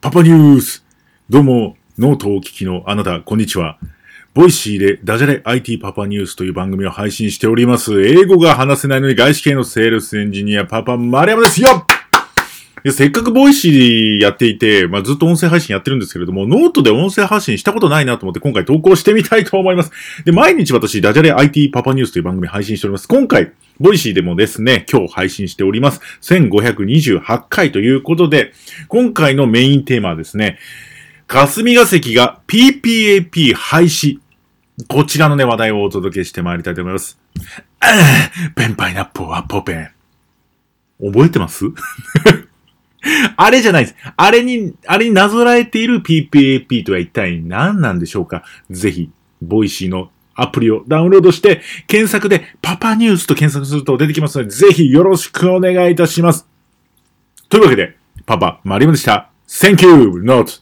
パパニュースどうも、ノートをお聞きのあなた、こんにちは。 Voicy でダジャレ IT パパニュースという番組を配信しております。英語が話せないのに外資系のセールスエンジニアパパ丸山ですよせっかく Voicy やっていて、まあ、ずっと音声配信やってるんですけれども、ノートで音声発信したことないなと思って今回投稿してみたいと思います。で、毎日私、ダジャレ IT パパニュースという番組配信しております。今回、 Voicy でもですね、今日配信しております。1528回ということで、今回のメインテーマはですね、霞が関が PPAP 廃止。こちらのね、話題をお届けしてまいりたいと思います。ペンパイナッポーアッポーペン。覚えてます？あれじゃないです。あれに、あれになぞらえている PPAP とは一体何なんでしょうか？ぜひ、 Voicy のアプリをダウンロードして、検索でパパニュースと検索すると出てきますので、ぜひよろしくお願いいたします。というわけで、パパ、マリオでした。Thank you, not